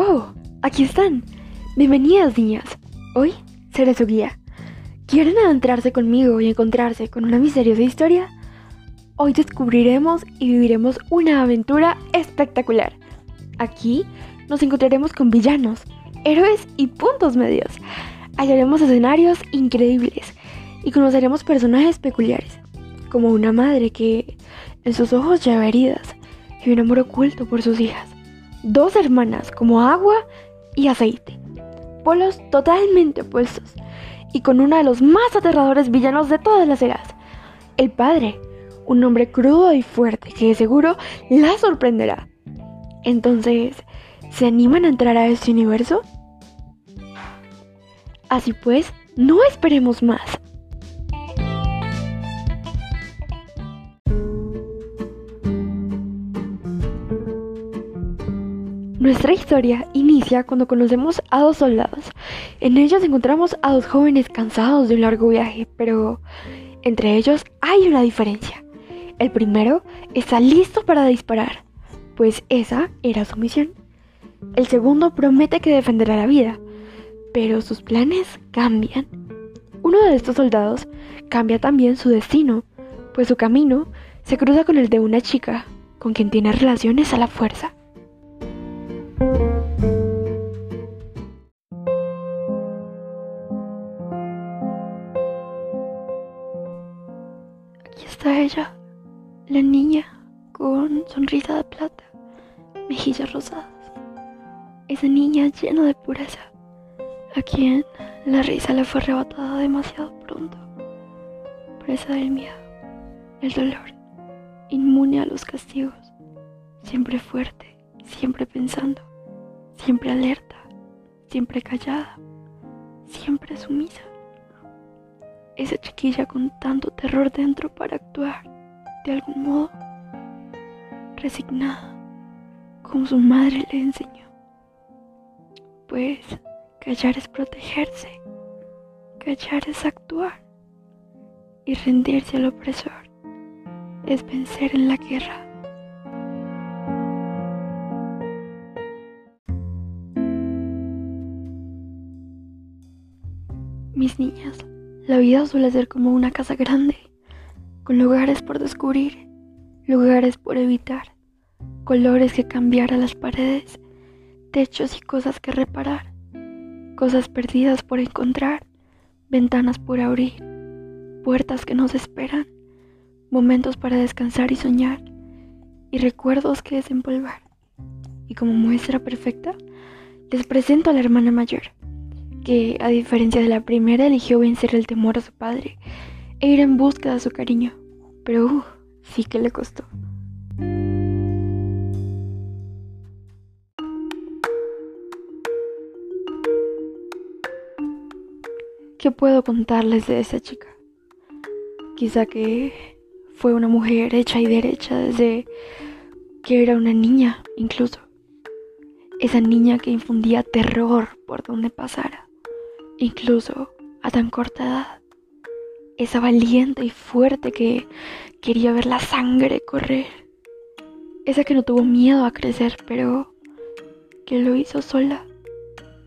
Oh, aquí están. Bienvenidas, niñas. Hoy seré su guía. ¿Quieren adentrarse conmigo y encontrarse con una misteriosa historia? Hoy descubriremos y viviremos una aventura espectacular. Aquí nos encontraremos con villanos, héroes y puntos medios. Hallaremos escenarios increíbles y conoceremos personajes peculiares, como una madre que en sus ojos lleva heridas y un amor oculto por sus hijas. Dos hermanas como agua y aceite. Polos totalmente opuestos y con uno de los más aterradores villanos de todas las eras. El padre, un hombre crudo y fuerte que de seguro la sorprenderá. Entonces, ¿se animan a entrar a este universo? Así pues, no esperemos más. Nuestra historia inicia cuando conocemos a dos soldados. En ellos encontramos a dos jóvenes cansados de un largo viaje, pero entre ellos hay una diferencia. El primero está listo para disparar, pues esa era su misión. El segundo promete que defenderá la vida, pero sus planes cambian. Uno de estos soldados cambia también su destino, pues su camino se cruza con el de una chica con quien tiene relaciones a la fuerza. Está ella, la niña con sonrisa de plata, mejillas rosadas. Esa niña llena de pureza, a quien la risa le fue arrebatada demasiado pronto. Presa del miedo, el dolor, inmune a los castigos, siempre fuerte, siempre pensando, siempre alerta, siempre callada, siempre sumisa esa chiquilla con tanto terror dentro para actuar, de algún modo, resignada, como su madre le enseñó. Pues callar es protegerse, callar es actuar, y rendirse al opresor es vencer en la guerra. Mis niñas, la vida suele ser como una casa grande, con lugares por descubrir, lugares por evitar, colores que cambiar a las paredes, techos y cosas que reparar, cosas perdidas por encontrar, ventanas por abrir, puertas que nos esperan, momentos para descansar y soñar, y recuerdos que desempolvar. Y como muestra perfecta, les presento a la hermana mayor que, a diferencia de la primera, eligió vencer el temor a su padre e ir en busca de su cariño. Pero uh, sí que le costó. ¿Qué puedo contarles de esa chica? Quizá que fue una mujer hecha y derecha desde que era una niña, incluso. Esa niña que infundía terror por donde pasara incluso a tan corta edad. Esa valiente y fuerte que quería ver la sangre correr. Esa que no tuvo miedo a crecer, pero que lo hizo sola.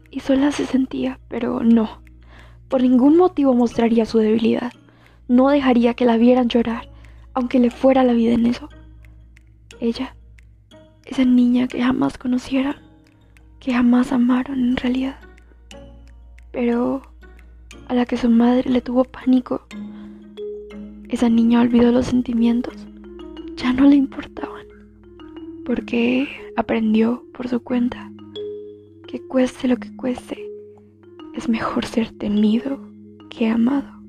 Y sola se sentía, pero no. Por ningún motivo mostraría su debilidad. No dejaría que la vieran llorar, aunque le fuera la vida en eso. Ella, esa niña que jamás conocieron, que jamás amaron en realidad pero a la que su madre le tuvo pánico. Esa niña olvidó los sentimientos, ya no le importaban, porque aprendió por su cuenta que cueste lo que cueste, es mejor ser temido que amado.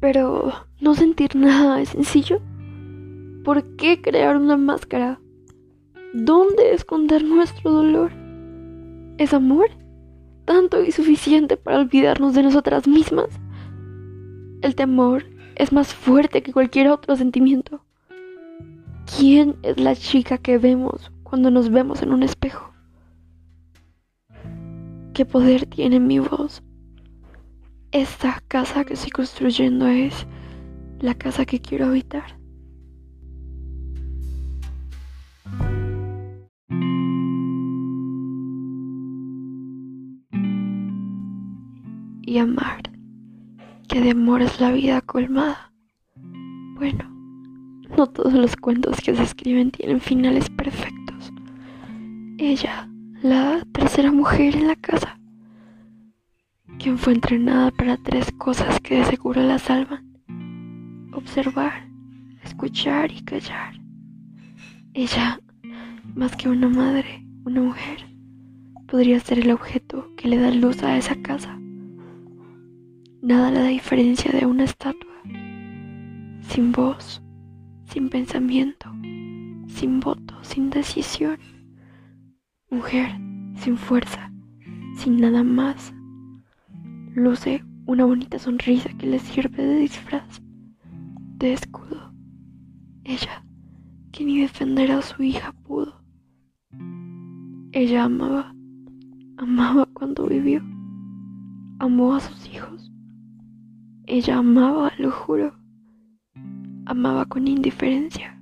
Pero no sentir nada es sencillo. ¿Por qué crear una máscara? ¿Dónde esconder nuestro dolor? ¿Es amor? ¿Tanto y suficiente para olvidarnos de nosotras mismas? El temor es más fuerte que cualquier otro sentimiento. ¿Quién es la chica que vemos cuando nos vemos en un espejo? ¿Qué poder tiene mi voz? Esta casa que estoy construyendo es la casa que quiero habitar. Y amar, que de amor es la vida colmada. Bueno, no todos los cuentos que se escriben tienen finales perfectos. Ella, la tercera mujer en la casa, quien fue entrenada para tres cosas que de seguro la salvan. Observar, escuchar y callar. Ella, más que una madre, una mujer, podría ser el objeto que le da luz a esa casa. Nada le da diferencia de una estatua, sin voz, sin pensamiento, sin voto, sin decisión. Mujer sin fuerza, sin nada más. Luce una bonita sonrisa que le sirve de disfraz, de escudo. Ella, que ni defender a su hija pudo. Ella amaba, amaba cuando vivió, amó a sus hijos. Ella amaba, lo juro, amaba con indiferencia.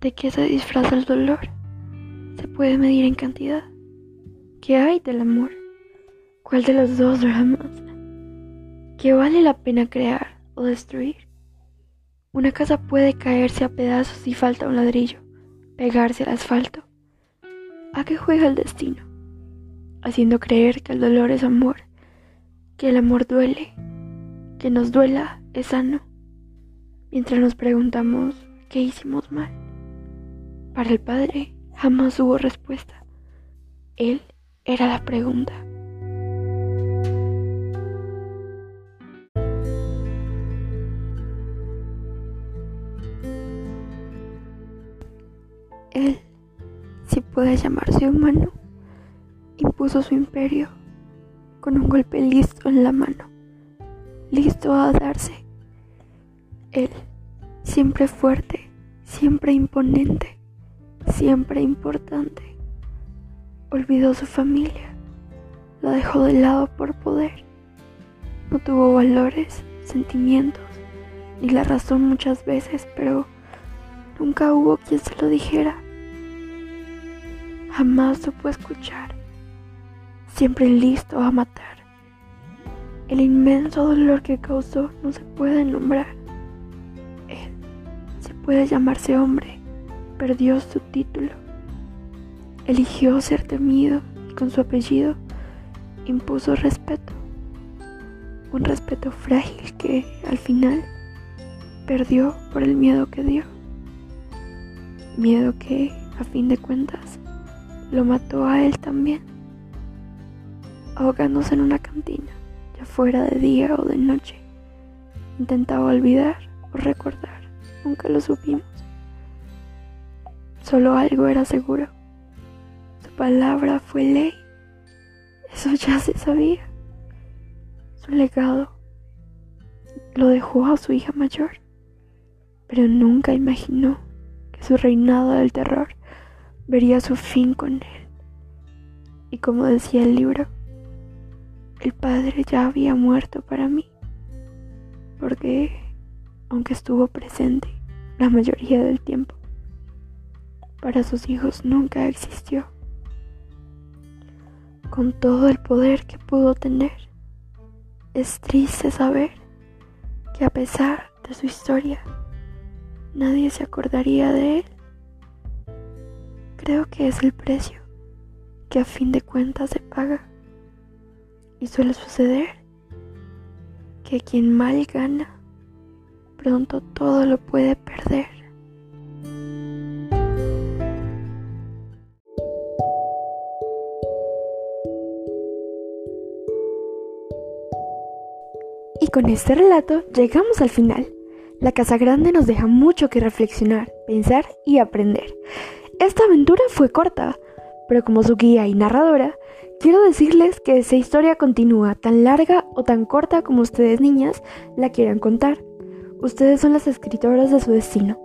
¿De qué se disfraza el dolor? Se puede medir en cantidad. ¿Qué hay del amor? ¿Cuál de los dos dura más? ¿Qué vale la pena crear o destruir? Una casa puede caerse a pedazos si falta un ladrillo, pegarse al asfalto. ¿A qué juega el destino? Haciendo creer que el dolor es amor, que el amor duele, que nos duela es sano, mientras nos preguntamos qué hicimos mal. Para el padre jamás hubo respuesta. Él era la pregunta. Él, si puede llamarse humano, impuso su imperio con un golpe listo en la mano, listo a darse. Él, siempre fuerte, siempre imponente, siempre importante, olvidó su familia, la dejó de lado por poder. No tuvo valores, sentimientos, ni la razón muchas veces, pero nunca hubo quien se lo dijera jamás supo escuchar, siempre listo a matar. El inmenso dolor que causó no se puede nombrar. Él, si puede llamarse hombre, perdió su título. Eligió ser temido y con su apellido impuso respeto. Un respeto frágil que al final perdió por el miedo que dio. Miedo que, a fin de cuentas, lo mató a él también, ahogándose en una cantina, ya fuera de día o de noche. Intentaba olvidar o recordar, nunca lo supimos. Solo algo era seguro. Su palabra fue ley. Eso ya se sabía. Su legado lo dejó a su hija mayor, pero nunca imaginó que su reinado del terror vería su fin con él. Y como decía el libro, el padre ya había muerto para mí, porque aunque estuvo presente la mayoría del tiempo, para sus hijos nunca existió. Con todo el poder que pudo tener, es triste saber que a pesar de su historia, nadie se acordaría de él Creo que es el precio que a fin de cuentas se paga. Y suele suceder que quien mal gana, pronto todo lo puede perder. Y con este relato llegamos al final. La Casa Grande nos deja mucho que reflexionar, pensar y aprender. Esta aventura fue corta, pero como su guía y narradora, quiero decirles que esa historia continúa tan larga o tan corta como ustedes niñas la quieran contar. Ustedes son las escritoras de su destino.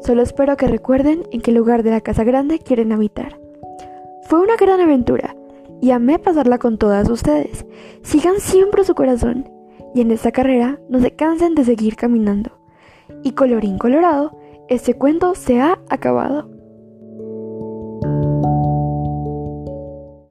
Solo espero que recuerden en qué lugar de la casa grande quieren habitar. Fue una gran aventura y amé pasarla con todas ustedes. Sigan siempre su corazón y en esta carrera no se cansen de seguir caminando. Y colorín colorado, este cuento se ha acabado.